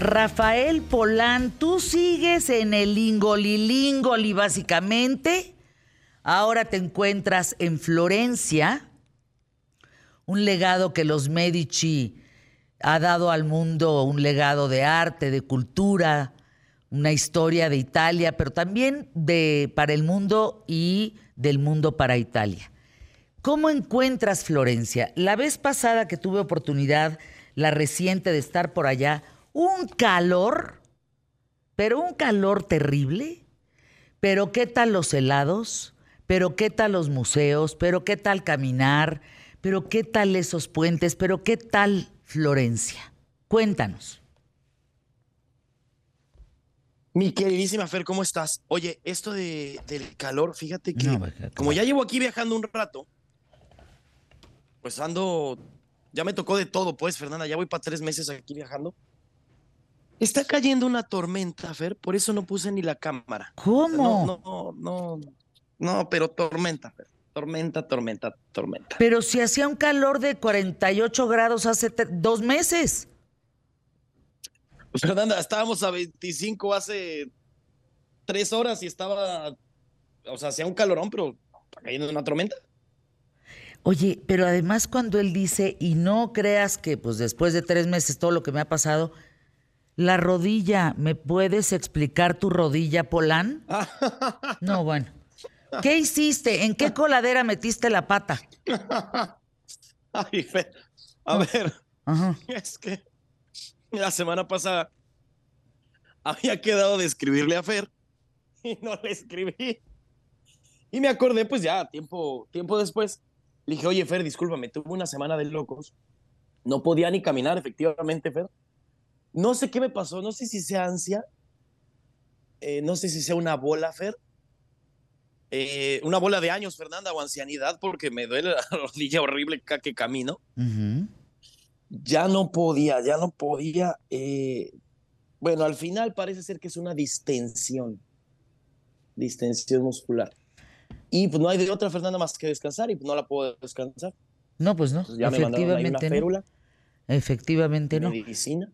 Rafael Polán, tú sigues en el Lingolilingoli básicamente. Ahora te encuentras en Florencia, un legado que los Medici ha dado al mundo, un legado de arte, de cultura, una historia de Italia, pero también de para el mundo y del mundo para Italia. ¿Cómo encuentras Florencia? La vez pasada que tuve oportunidad, la reciente de estar por allá, un calor, pero un calor terrible. Pero qué tal los helados, pero qué tal los museos, pero qué tal caminar, pero qué tal esos puentes, pero qué tal Florencia. Cuéntanos. Mi queridísima Fer, ¿cómo estás? Oye, esto de, del calor, fíjate que como ya llevo aquí viajando un rato, pues ando, ya me tocó de todo, pues, Fernanda, ya voy para tres meses aquí viajando. Está cayendo una tormenta, Fer, por eso no puse ni la cámara. ¿Cómo? No, no, no, no, pero tormenta, Fer. Tormenta, tormenta, tormenta. Pero si hacía un calor de 48 grados hace dos meses. Fernanda, estábamos a 25 hace tres horas y estaba, o sea, hacía un calorón, pero está cayendo una tormenta. Oye, pero además cuando él dice, y no creas que pues después de tres meses todo lo que me ha pasado, la rodilla, ¿me puedes explicar tu rodilla, Polán? no, bueno. ¿Qué hiciste? ¿En qué coladera metiste la pata? Ay, Fer. A ver, es que la semana pasada había quedado de escribirle a Fer y no le escribí. Y me acordé, pues ya, tiempo, tiempo después, le dije, oye, Fer, discúlpame, tuve una semana de locos. No podía ni caminar, efectivamente, Fer. No sé qué me pasó, no sé si sea ansia, eh, no sé si sea una bola, Fer. Eh, una bola de años, Fernanda, o ancianidad, porque me duele la rodilla horrible que camino. Ya no podía, ya no podía. Eh, bueno, al final parece ser que es una distensión, distensión muscular. Y pues no hay de otra, Fernanda, más que descansar y pues no la puedo descansar. No, pues no. ya efectivamente me una Efectivamente no. Medicina.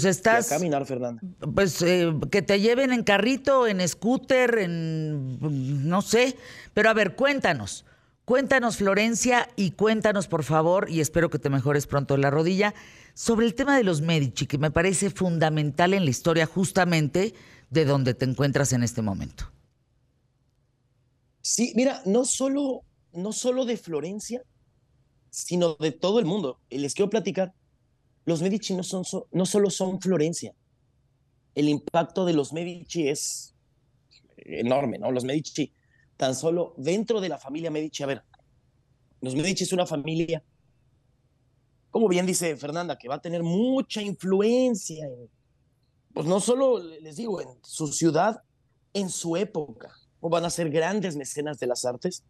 Pues estás. a caminar, Fernanda. Pues eh, que te lleven en carrito, en scooter, en. no sé. Pero a ver, cuéntanos. Cuéntanos, Florencia, y cuéntanos, por favor, y espero que te mejores pronto la rodilla, sobre el tema de los Medici, que me parece fundamental en la historia justamente de donde te encuentras en este momento. Sí, mira, no solo, no solo de Florencia, sino de todo el mundo. Les quiero platicar los Medici no, son, no solo son Florencia, el impacto de los Medici es enorme, ¿no? Los Medici, tan solo dentro de la familia Medici, a ver, los Medici es una familia, como bien dice Fernanda, que va a tener mucha influencia, en, pues no solo, les digo, en su ciudad, en su época, o van a ser grandes mecenas de las artes,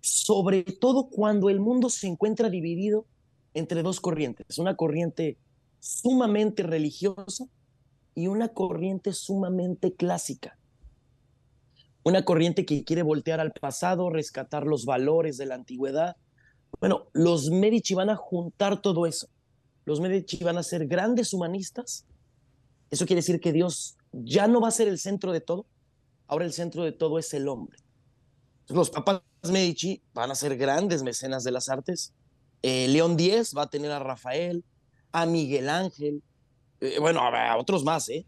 sobre todo cuando el mundo se encuentra dividido entre dos corrientes, una corriente sumamente religiosa y una corriente sumamente clásica. Una corriente que quiere voltear al pasado, rescatar los valores de la antigüedad. Bueno, los Medici van a juntar todo eso. Los Medici van a ser grandes humanistas. Eso quiere decir que Dios ya no va a ser el centro de todo. Ahora el centro de todo es el hombre. Los papas Medici van a ser grandes mecenas de las artes, eh, León X va a tener a Rafael, a Miguel Ángel, eh, bueno, a, otros más, ¿eh?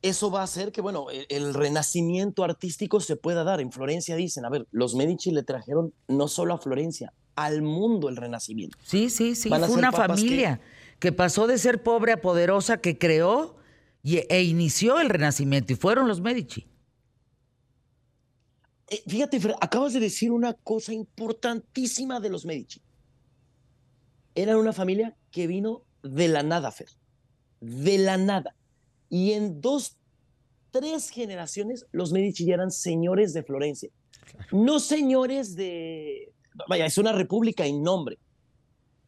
Eso va a hacer que, bueno, el, renacimiento artístico se pueda dar. En Florencia dicen, a ver, los Medici le trajeron no solo a Florencia, al mundo el renacimiento. Sí, sí, sí, fue una familia que... pasó de ser pobre a poderosa, que creó e inició el renacimiento, y fueron los Medici. Eh, fíjate, acabas de decir una cosa importantísima de los Medici eran una familia que vino de la nada, Fer. De la nada. Y en dos, tres generaciones, los Medici ya eran señores de Florencia. No señores de. Vaya, es una república en nombre.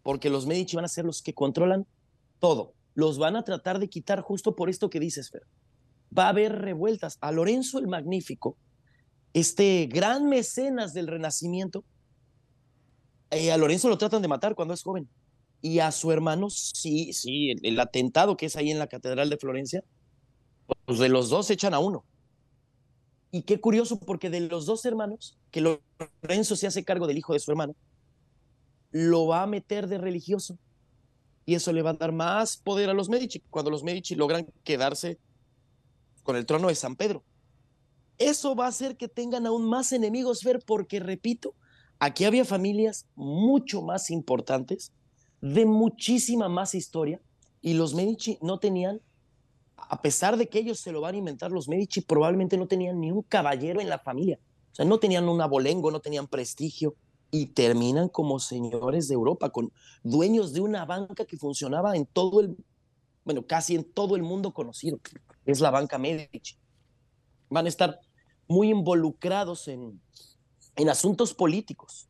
Porque los Medici van a ser los que controlan todo. Los van a tratar de quitar justo por esto que dices, Fer. Va a haber revueltas. A Lorenzo el Magnífico, este gran mecenas del Renacimiento, eh, a Lorenzo lo tratan de matar cuando es joven. y a su hermano, sí, sí, el, atentado que es ahí en la Catedral de Florencia, pues de los dos echan a uno. Y qué curioso, porque de los dos hermanos, que Lorenzo se hace cargo del hijo de su hermano, lo va a meter de religioso. Y eso le va a dar más poder a los Medici, cuando los Medici logran quedarse con el trono de San Pedro. Eso va a hacer que tengan aún más enemigos, ver, porque repito, aquí había familias mucho más importantes, de muchísima más historia, y los Medici no tenían, a pesar de que ellos se lo van a inventar, los Medici probablemente no tenían ni un caballero en la familia. O sea, no tenían un abolengo, no tenían prestigio, y terminan como señores de Europa, con dueños de una banca que funcionaba en todo el, bueno, casi en todo el mundo conocido, es la banca Medici. Van a estar muy involucrados en, en asuntos políticos.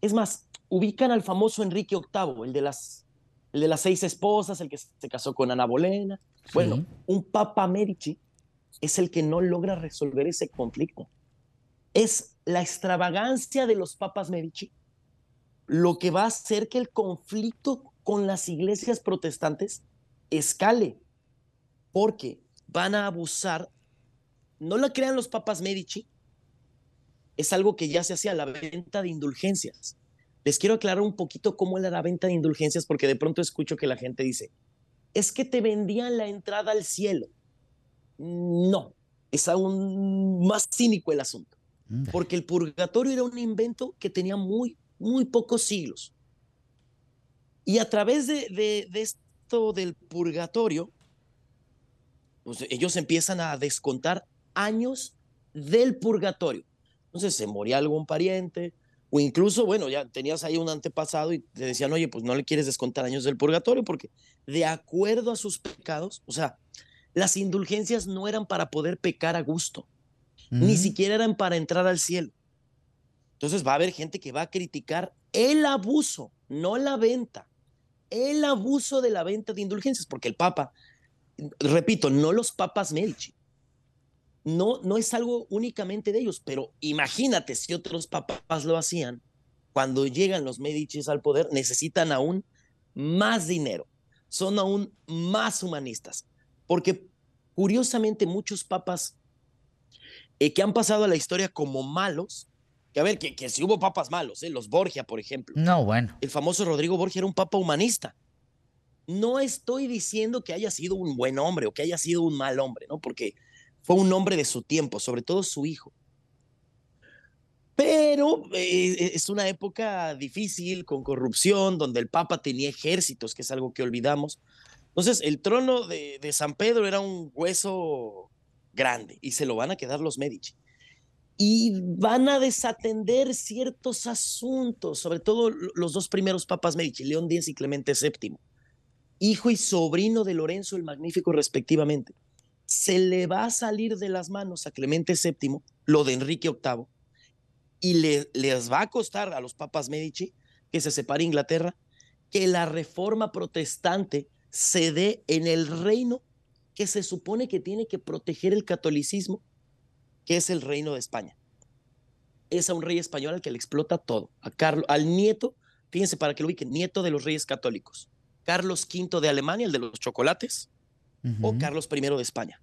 Es más, ubican al famoso Enrique VIII, el de las, el de las seis esposas, el que se casó con Ana Bolena. Bueno, un Papa Medici es el que no logra resolver ese conflicto. Es la extravagancia de los papas Medici lo que va a hacer que el conflicto con las iglesias protestantes escale, porque van a abusar, no la crean los papas Medici, es algo que ya se hacía la venta de indulgencias. Les quiero aclarar un poquito cómo era la venta de indulgencias, porque de pronto escucho que la gente dice, es que te vendían la entrada al cielo. No, es aún más cínico el asunto porque el purgatorio era un invento que tenía muy, muy pocos siglos. Y a través de, esto del purgatorio, pues ellos empiezan a descontar años del purgatorio. Entonces se moría algún pariente, o incluso, bueno, ya tenías ahí un antepasado y te decían, oye, pues no le quieres descontar años del purgatorio, porque de acuerdo a sus pecados, o sea, las indulgencias no eran para poder pecar a gusto ni siquiera eran para entrar al cielo. Entonces va a haber gente que va a criticar el abuso, no la venta, el abuso de la venta de indulgencias, porque el Papa, repito, no los papas Medici, no, no es algo únicamente de ellos, pero imagínate si otros papas lo hacían, cuando llegan los Medici al poder, necesitan aún más dinero, son aún más humanistas, porque curiosamente muchos papas eh, que han pasado a la historia como malos, que a ver, que, que si hubo papas malos, ¿eh? los Borgia, por ejemplo. No, bueno. El famoso Rodrigo Borgia era un papa humanista. No estoy diciendo que haya sido un buen hombre o que haya sido un mal hombre, ¿no? Porque fue un hombre de su tiempo, sobre todo su hijo. Pero eh, es una época difícil, con corrupción, donde el Papa tenía ejércitos, que es algo que olvidamos. Entonces, el trono de, de San Pedro era un hueso grande y se lo van a quedar los Medici. Y van a desatender ciertos asuntos, sobre todo los dos primeros papas Medici, León X y Clemente VII, hijo y sobrino de Lorenzo el Magnífico respectivamente. Se le va a salir de las manos a Clemente VII lo de Enrique VIII y le, les va a costar a los papas Medici que se separe Inglaterra, que la reforma protestante se dé en el reino que se supone que tiene que proteger el catolicismo, que es el reino de España. Es a un rey español al que le explota todo. A Carlos, al nieto, fíjense para que lo ubiquen, nieto de los reyes católicos. Carlos V de Alemania, el de los chocolates, o Carlos I de España,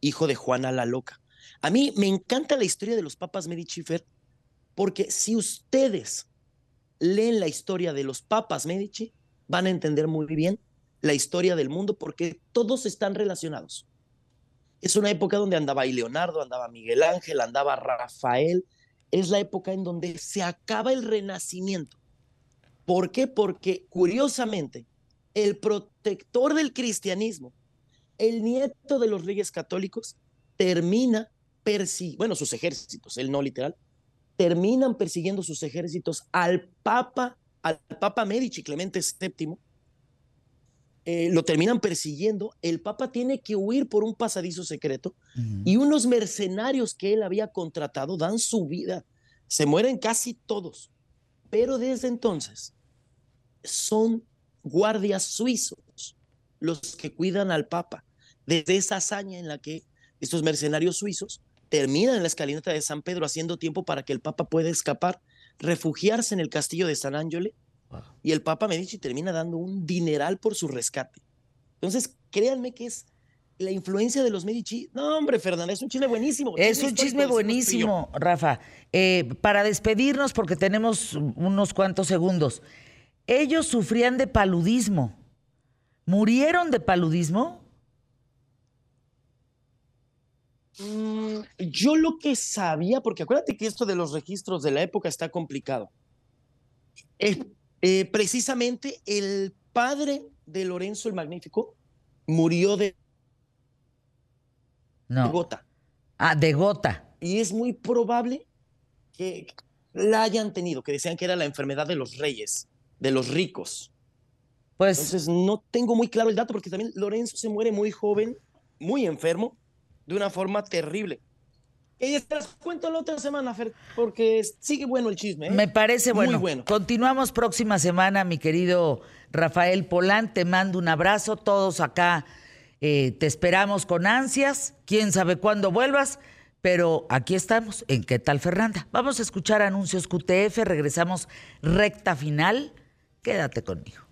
hijo de Juana la Loca. A mí me encanta la historia de los papas Medici porque si ustedes leen la historia de los papas Medici, van a entender muy bien la historia del mundo porque todos están relacionados. Es una época donde andaba Leonardo, andaba Miguel Ángel, andaba Rafael. Es la época en donde se acaba el renacimiento. ¿Por qué? Porque curiosamente, el protector del cristianismo, el nieto de los reyes católicos, termina persiguiendo, bueno, sus ejércitos, él no literal, terminan persiguiendo sus ejércitos al Papa, al Papa Medici Clemente VII, eh, lo terminan persiguiendo, el Papa tiene que huir por un pasadizo secreto y unos mercenarios que él había contratado dan su vida, se mueren casi todos, pero desde entonces son guardias suizos los que cuidan al Papa, desde esa hazaña en la que estos mercenarios suizos terminan en la escalinata de San Pedro haciendo tiempo para que el Papa pueda escapar, refugiarse en el castillo de San Ángelo Y el Papa Medici termina dando un dineral por su rescate. Entonces, créanme que es la influencia de los Medici. No, hombre, Fernanda, es un chisme buenísimo. Es un chisme buenísimo, Rafa. Eh, para despedirnos, porque tenemos unos cuantos segundos. Ellos sufrían de paludismo. ¿Murieron de paludismo? Mm, yo lo que sabía, porque acuérdate que esto de los registros de la época está complicado. Eh, precisamente el padre de Lorenzo el Magnífico murió de, gota. Ah, de gota. Y es muy probable que la hayan tenido, que decían que era la enfermedad de los reyes, de los ricos. Pues, Entonces no tengo muy claro el dato porque también Lorenzo se muere muy joven, muy enfermo, de una forma terrible. Y te las cuento la otra semana, Fer, porque sigue bueno el chisme. ¿eh? Me parece bueno. Muy bueno. Continuamos próxima semana, mi querido Rafael Polán. Te mando un abrazo. Todos acá eh, te esperamos con ansias. Quién sabe cuándo vuelvas, pero aquí estamos. ¿En qué tal, Fernanda? Vamos a escuchar anuncios QTF. Regresamos recta final. Quédate conmigo.